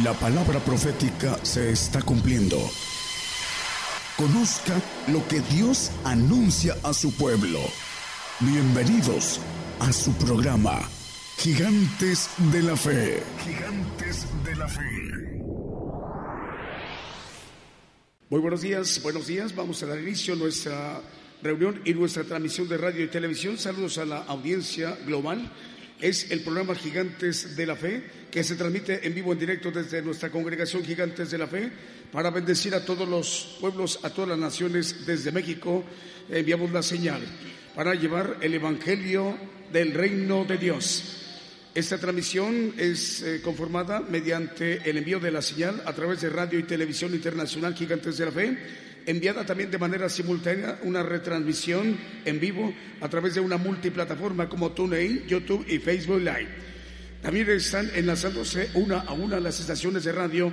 La palabra profética se está cumpliendo. Conozca lo que Dios anuncia a su pueblo. Bienvenidos a su programa, Gigantes de la Fe. Gigantes de la Fe. Muy buenos días, buenos días. Vamos a dar inicio a nuestra reunión y nuestra transmisión de radio y televisión. Saludos a la audiencia global es el programa Gigantes de la Fe, que se transmite en vivo, en directo desde nuestra congregación Gigantes de la Fe, para bendecir a todos los pueblos, a todas las naciones desde México. Enviamos la señal para llevar el Evangelio del Reino de Dios. Esta transmisión es eh, conformada mediante el envío de la señal a través de Radio y Televisión Internacional Gigantes de la Fe enviada también de manera simultánea una retransmisión en vivo a través de una multiplataforma como TuneIn, YouTube y Facebook Live. También están enlazándose una a una las estaciones de radio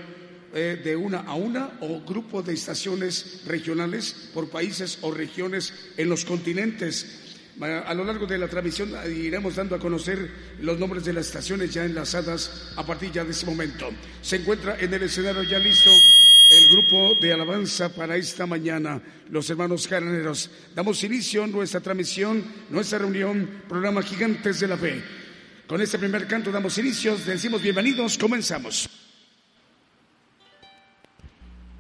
eh, de una a una o grupo de estaciones regionales por países o regiones en los continentes. A lo largo de la transmisión iremos dando a conocer los nombres de las estaciones ya enlazadas a partir ya de ese momento. Se encuentra en el escenario ya listo el grupo de alabanza para esta mañana, los hermanos carneros. Damos inicio a nuestra transmisión, nuestra reunión, programa Gigantes de la Fe. Con este primer canto damos inicios, decimos bienvenidos, comenzamos.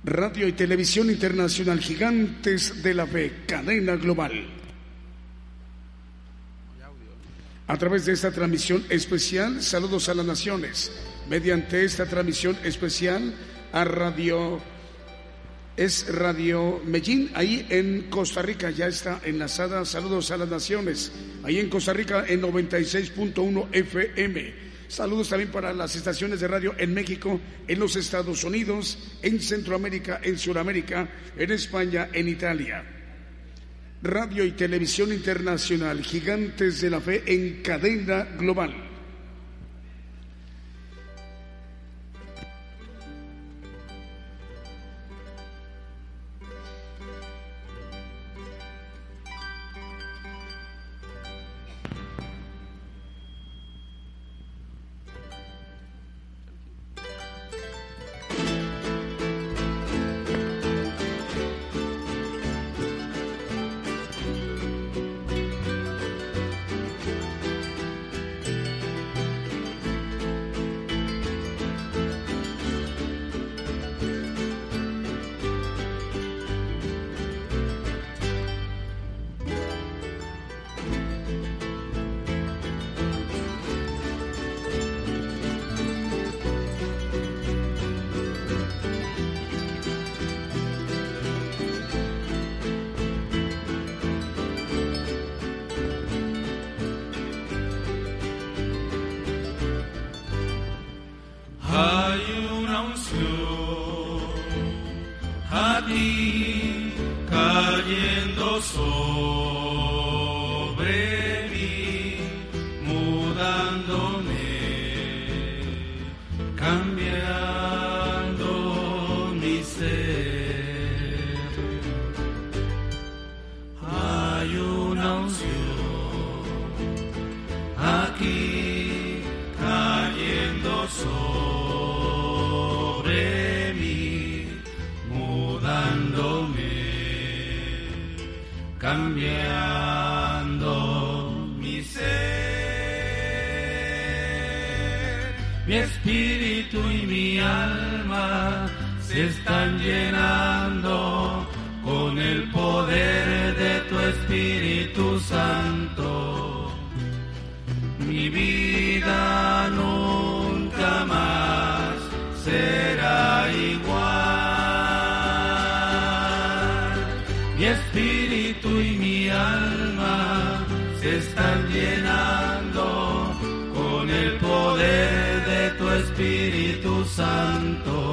Radio y Televisión Internacional Gigantes de la Fe, cadena global. A través de esta transmisión especial, saludos a las naciones. Mediante esta transmisión especial, a Radio, es Radio Medellín, ahí en Costa Rica, ya está enlazada, saludos a las naciones, ahí en Costa Rica en 96.1 FM. Saludos también para las estaciones de radio en México, en los Estados Unidos, en Centroamérica, en Sudamérica, en España, en Italia. Radio y Televisión Internacional, Gigantes de la Fe en cadena global. cambiando mi ser. Mi espíritu y mi alma se están llenando con el poder de tu Espíritu Santo. Mi vida nunca más. santo.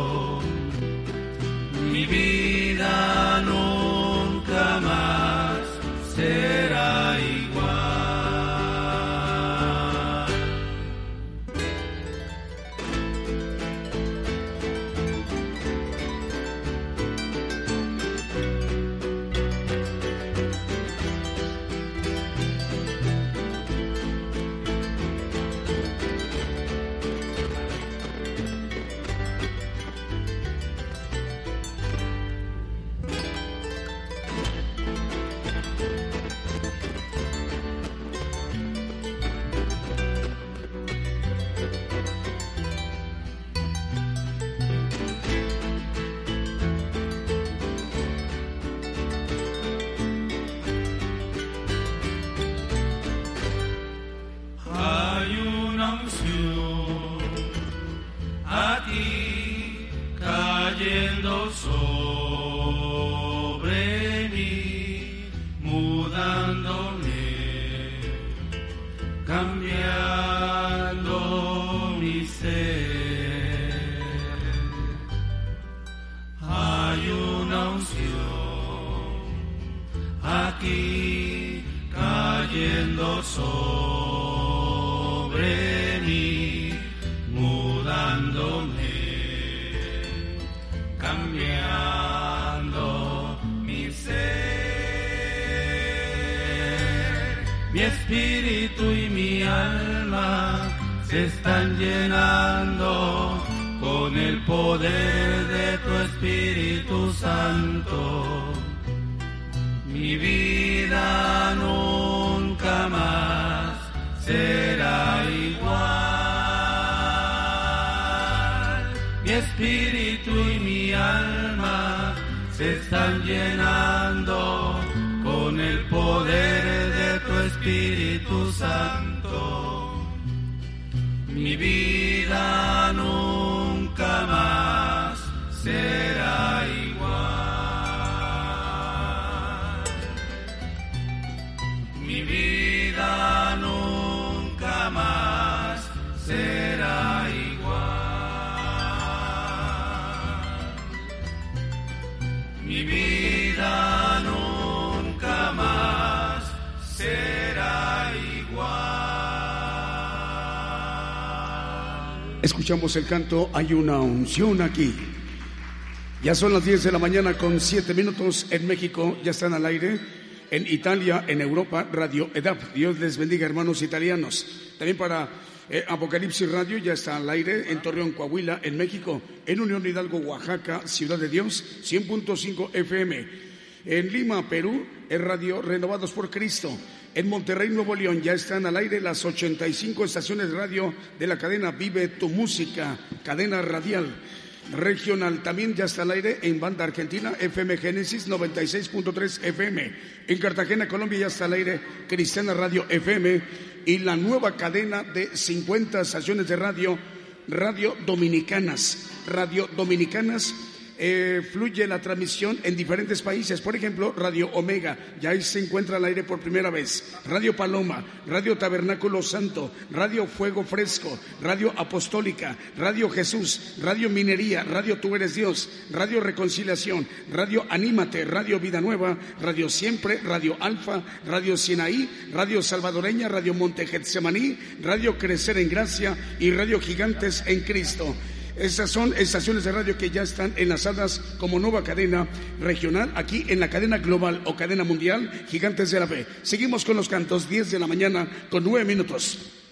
están llenando con el poder de tu Espíritu Santo. Mi vida nunca más será igual. Mi espíritu y mi alma se están llenando mi vida. Escuchamos el canto Hay una unción aquí. Ya son las 10 de la mañana con 7 minutos en México, ya están al aire. En Italia, en Europa, Radio EDAP. Dios les bendiga, hermanos italianos. También para eh, Apocalipsis Radio ya está al aire en Torreón, Coahuila, en México. En Unión Hidalgo, Oaxaca, Ciudad de Dios, 100.5 FM. En Lima, Perú, en Radio Renovados por Cristo. En Monterrey, Nuevo León, ya están al aire las 85 estaciones de radio de la cadena Vive tu Música, cadena radial regional. También ya está al aire en Banda Argentina, FM Génesis 96.3 FM. En Cartagena, Colombia, ya está al aire Cristiana Radio FM y la nueva cadena de 50 estaciones de radio, Radio Dominicanas. Radio Dominicanas eh, fluye la transmisión en diferentes países. Por ejemplo, Radio Omega, ya se encuentra al aire por primera vez. Radio Paloma, Radio Tabernáculo Santo, Radio Fuego Fresco, Radio Apostólica, Radio Jesús, Radio Minería, Radio Tú eres Dios, Radio Reconciliación, Radio Anímate, Radio Vida Nueva, Radio Siempre, Radio Alfa, Radio Sinaí, Radio Salvadoreña, Radio Monte Getsemaní, Radio Crecer en Gracia y Radio Gigantes en Cristo. Esas son estaciones de radio que ya están enlazadas como nueva cadena regional aquí en la cadena global o cadena mundial Gigantes de la Fe. Seguimos con los cantos 10 de la mañana con 9 minutos.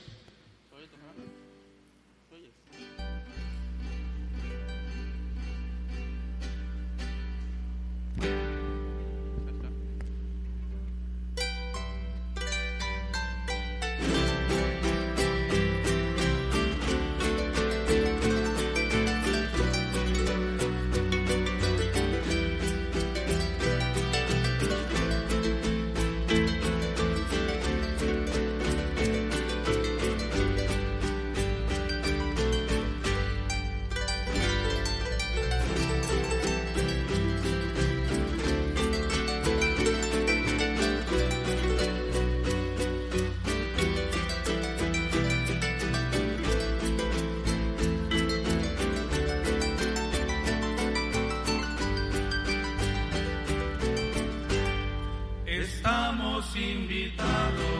Invitado.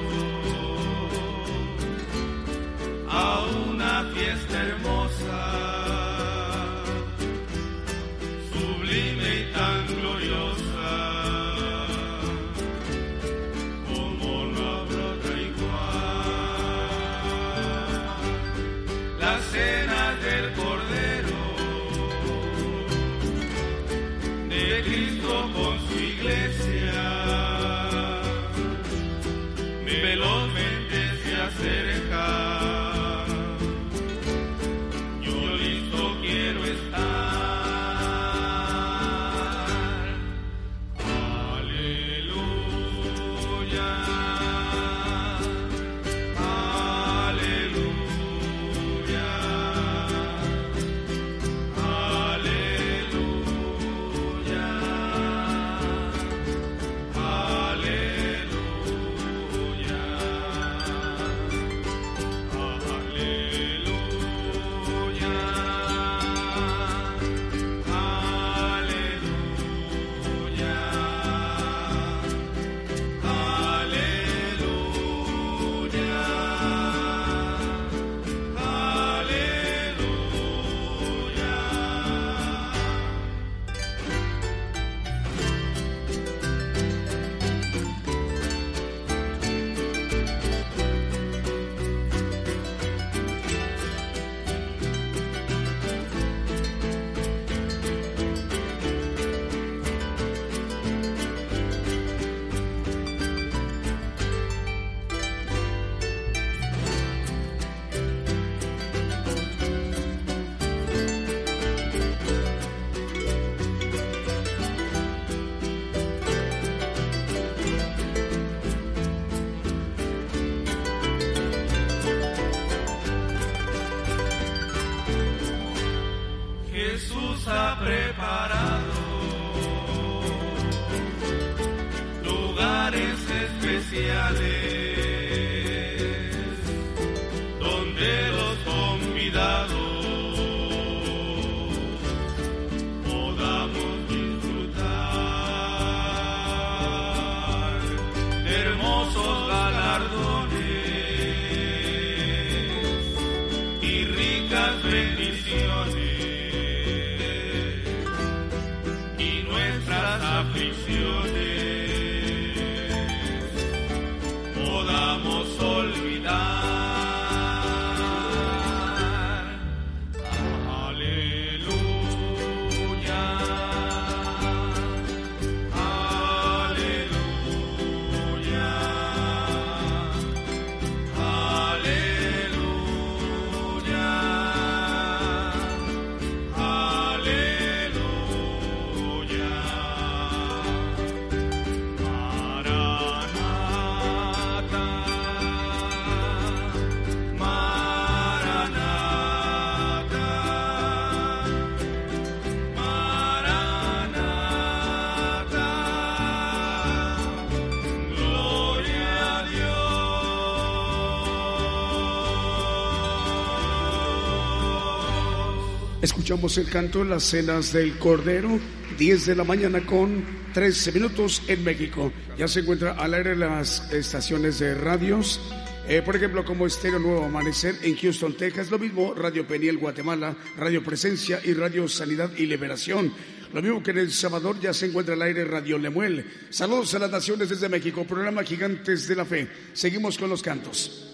Escuchamos el canto Las Cenas del Cordero, 10 de la mañana con 13 minutos en México. Ya se encuentra al aire las estaciones de radios, eh, por ejemplo, como Estéreo Nuevo Amanecer en Houston, Texas, lo mismo Radio Peniel, Guatemala, Radio Presencia y Radio Sanidad y Liberación. Lo mismo que en El Salvador ya se encuentra al aire Radio Lemuel. Saludos a las naciones desde México, programa Gigantes de la Fe. Seguimos con los cantos.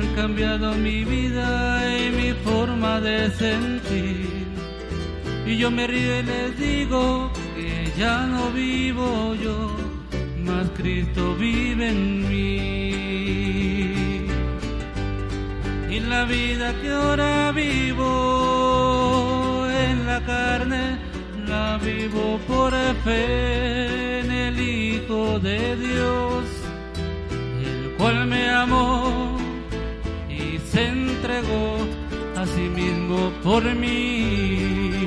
han cambiado mi vida y mi forma de sentir. Y yo me río y les digo que ya no vivo yo, mas Cristo vive en mí y la vida que ahora vivo en la carne la vivo por fe en el Hijo de Dios, el cual me amó se entregó a sí mismo por mí.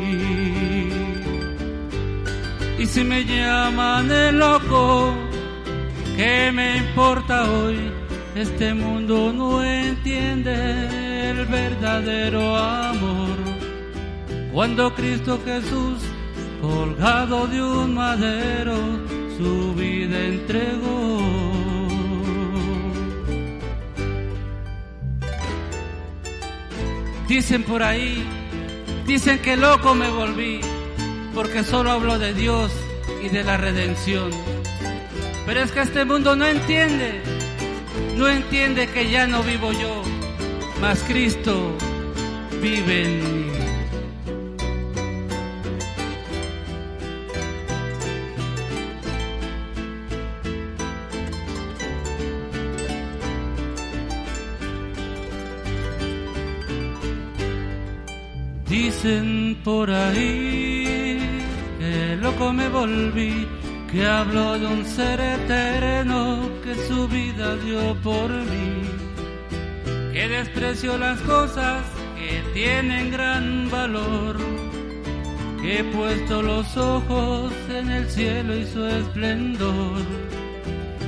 Y si me llaman el loco, ¿qué me importa hoy? Este mundo no entiende el verdadero amor. Cuando Cristo Jesús, colgado de un madero, su vida entregó. Dicen por ahí, dicen que loco me volví, porque solo hablo de Dios y de la redención. Pero es que este mundo no entiende no entiende que ya no vivo yo, mas Cristo vive en mí. Por ahí que loco me volví que hablo de un ser eterno que su vida dio por mí, que desprecio las cosas que tienen gran valor, que he puesto los ojos en el cielo y su esplendor.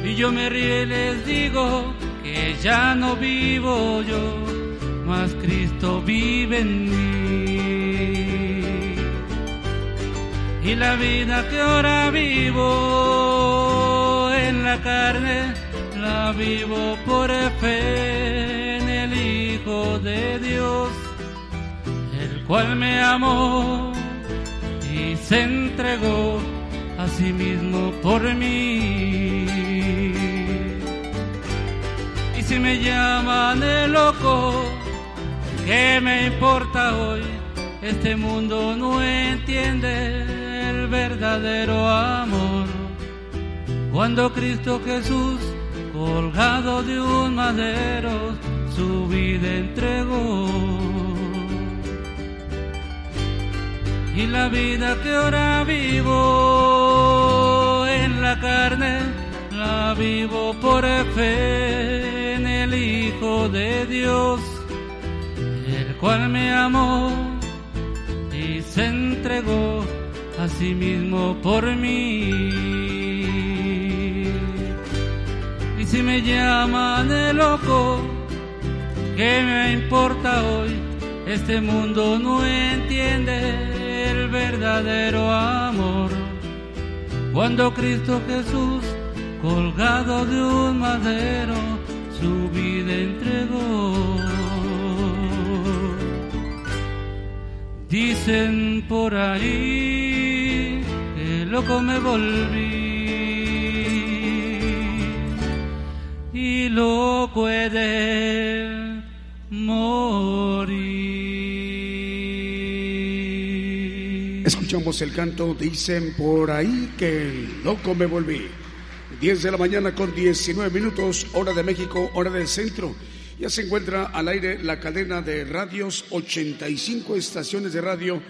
Y yo me río y les digo que ya no vivo yo, mas Cristo vive en mí y la vida que ahora vivo en la carne, la vivo por fe en el Hijo de Dios, el cual me amó y se entregó a sí mismo por mí. me llaman el loco, ¿qué me importa hoy? Este mundo no entiende verdadero amor. Cuando Cristo Jesús, colgado de un madero, su vida entregó. Y la vida que ahora vivo en la carne, la vivo por fe en el Hijo de Dios, el cual me amó y se entregó a sí mismo por mí. Y si me llaman de loco, ¿qué me importa hoy? Este mundo no entiende el verdadero amor. Cuando Cristo Jesús, colgado de un madero, su vida entregó. Dicen por ahí loco me volví y loco he de morir. Escuchamos el canto, dicen por ahí que loco me volví. 10 de la mañana con 19 minutos, hora de México, hora del centro. Ya se encuentra al aire la cadena de radios, 85 estaciones de radio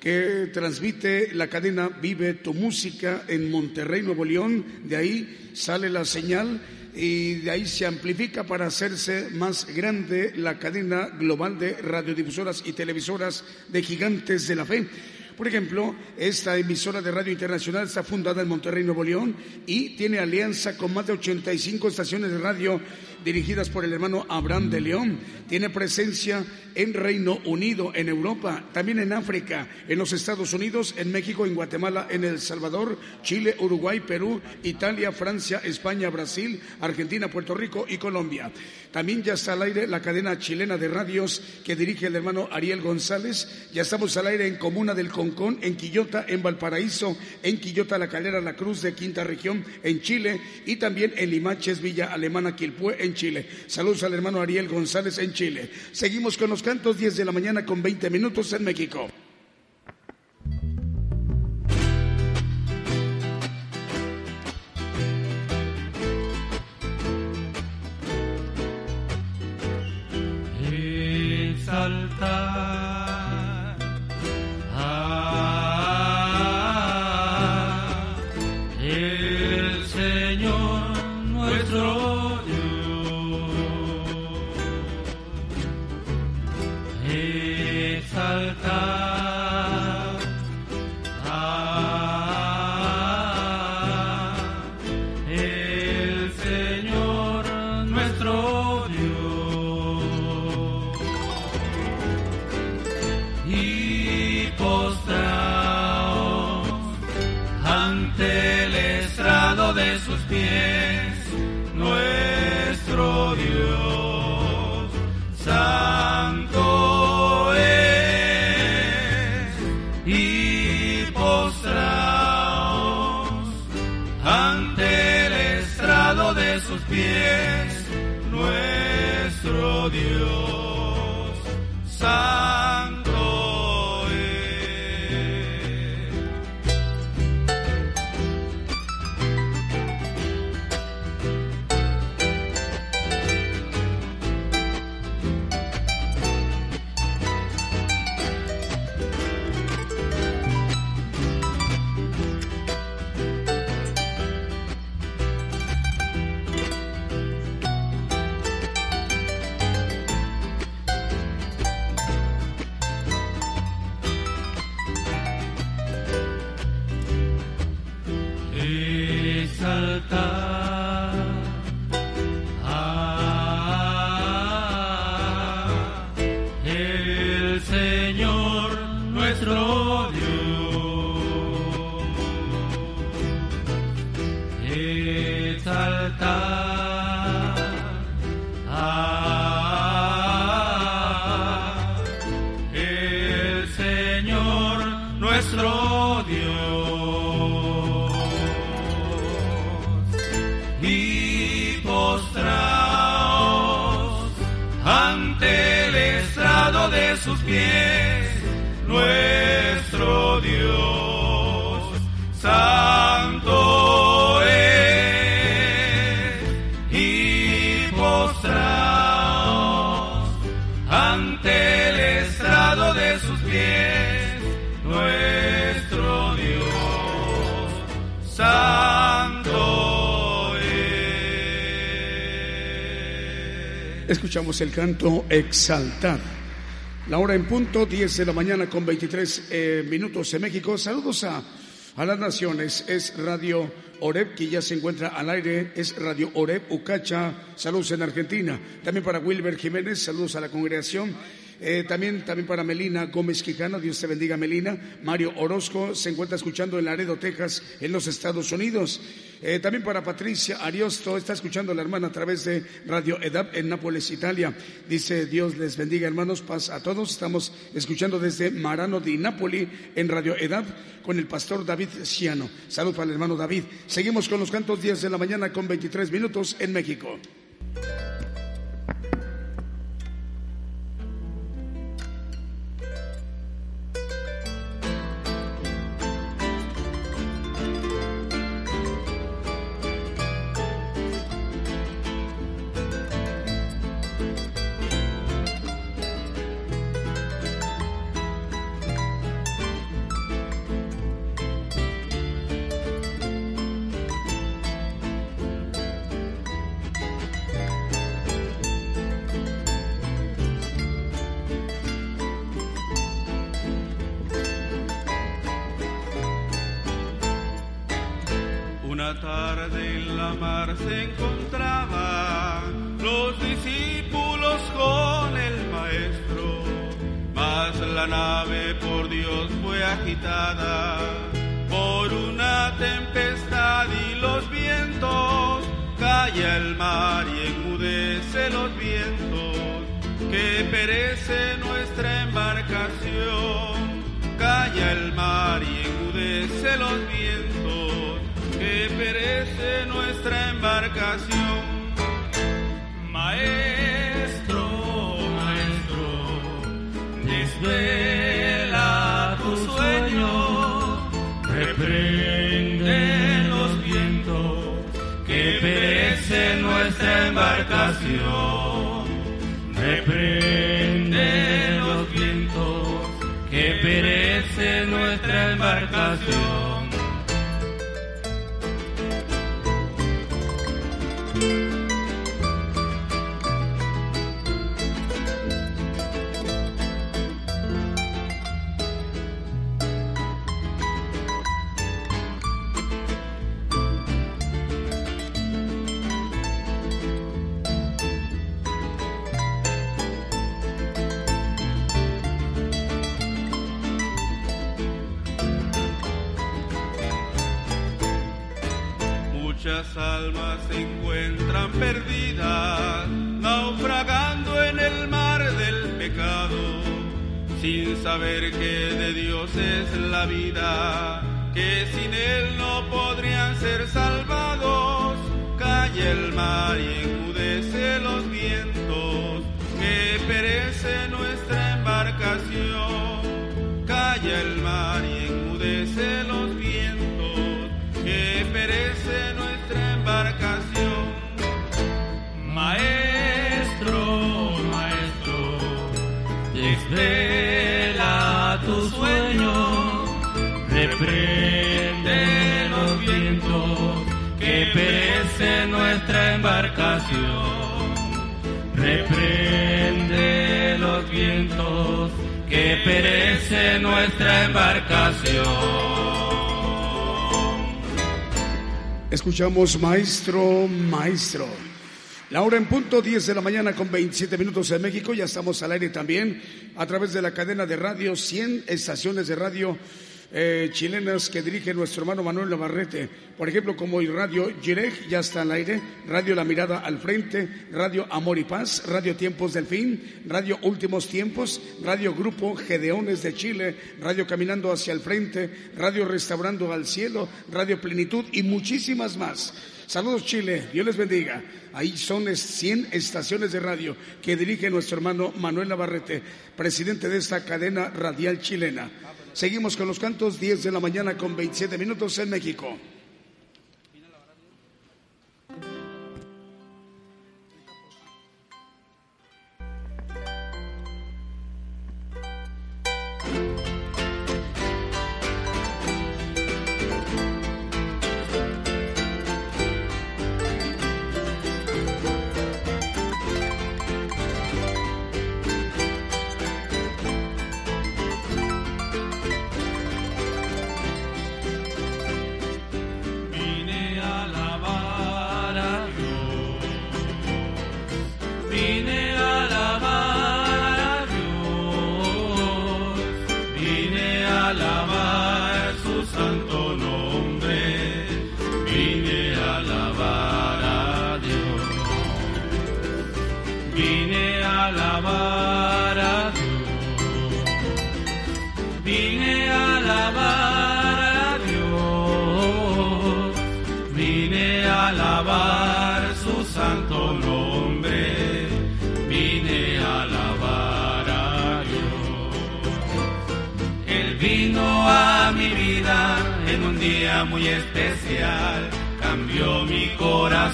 que transmite la cadena Vive tu Música en Monterrey, Nuevo León. De ahí sale la señal y de ahí se amplifica para hacerse más grande la cadena global de radiodifusoras y televisoras de gigantes de la fe. Por ejemplo, esta emisora de radio internacional está fundada en Monterrey, Nuevo León, y tiene alianza con más de 85 estaciones de radio dirigidas por el hermano Abraham de León. Tiene presencia en Reino Unido, en Europa, también en África, en los Estados Unidos, en México, en Guatemala, en El Salvador, Chile, Uruguay, Perú, Italia, Francia, España, Brasil, Argentina, Puerto Rico y Colombia. También ya está al aire la cadena chilena de radios que dirige el hermano Ariel González. Ya estamos al aire en Comuna del Concón, en Quillota, en Valparaíso, en Quillota, La Calera, La Cruz de Quinta Región, en Chile y también en Limaches, Villa Alemana, Quilpué, en Chile. Saludos al hermano Ariel González en Chile. Seguimos con los cantos 10 de la mañana con 20 minutos en México. exaltar a el Señor nuestro sus pies, nuestro Dios. Santo es y postrados ante el estrado de sus pies, nuestro Dios. Santo es. Escuchamos el canto Exaltar. La hora en punto, 10 de la mañana con 23 eh, minutos en México. Saludos a, a las naciones. Es Radio Oreb, que ya se encuentra al aire. Es Radio Oreb Ucacha. Saludos en Argentina. También para Wilber Jiménez. Saludos a la congregación. Eh, también, también para Melina Gómez Quijano, Dios te bendiga Melina. Mario Orozco se encuentra escuchando en Laredo, Texas, en los Estados Unidos. Eh, también para Patricia Ariosto, está escuchando a la hermana a través de Radio EDAP en Nápoles, Italia. Dice Dios les bendiga hermanos, paz a todos. Estamos escuchando desde Marano di Napoli en Radio EDAP con el pastor David Ciano. Salud para el hermano David. Seguimos con los cantos 10 de la mañana con 23 minutos en México. Tarde en la mar se encontraban los discípulos con el maestro, mas la nave por Dios fue agitada por una tempestad y los vientos, calla el mar y enmudece los vientos, que perece nuestra embarcación, calla el mar y enmudece los vientos, perece nuestra embarcación. Maestro, maestro, desvela tu sueño, reprende los vientos, que perece nuestra embarcación. Reprende los vientos, que perece nuestra embarcación. Reprende los vientos, que perece nuestra embarcación. Reprende los vientos, que perece nuestra embarcación. Escuchamos Maestro, Maestro. La hora en punto, 10 de la mañana con 27 minutos en México. Ya estamos al aire también a través de la cadena de radio, 100 estaciones de radio eh, chilenas que dirige nuestro hermano Manuel Navarrete. Por ejemplo, como el Radio Jireg ya está al aire, Radio La Mirada al Frente, Radio Amor y Paz, Radio Tiempos del Fin, Radio Últimos Tiempos, Radio Grupo Gedeones de Chile, Radio Caminando hacia el Frente, Radio Restaurando al Cielo, Radio Plenitud y muchísimas más. Saludos Chile, Dios les bendiga. Ahí son 100 estaciones de radio que dirige nuestro hermano Manuel Navarrete, presidente de esta cadena radial chilena. Seguimos con los cantos 10 de la mañana con 27 minutos en México.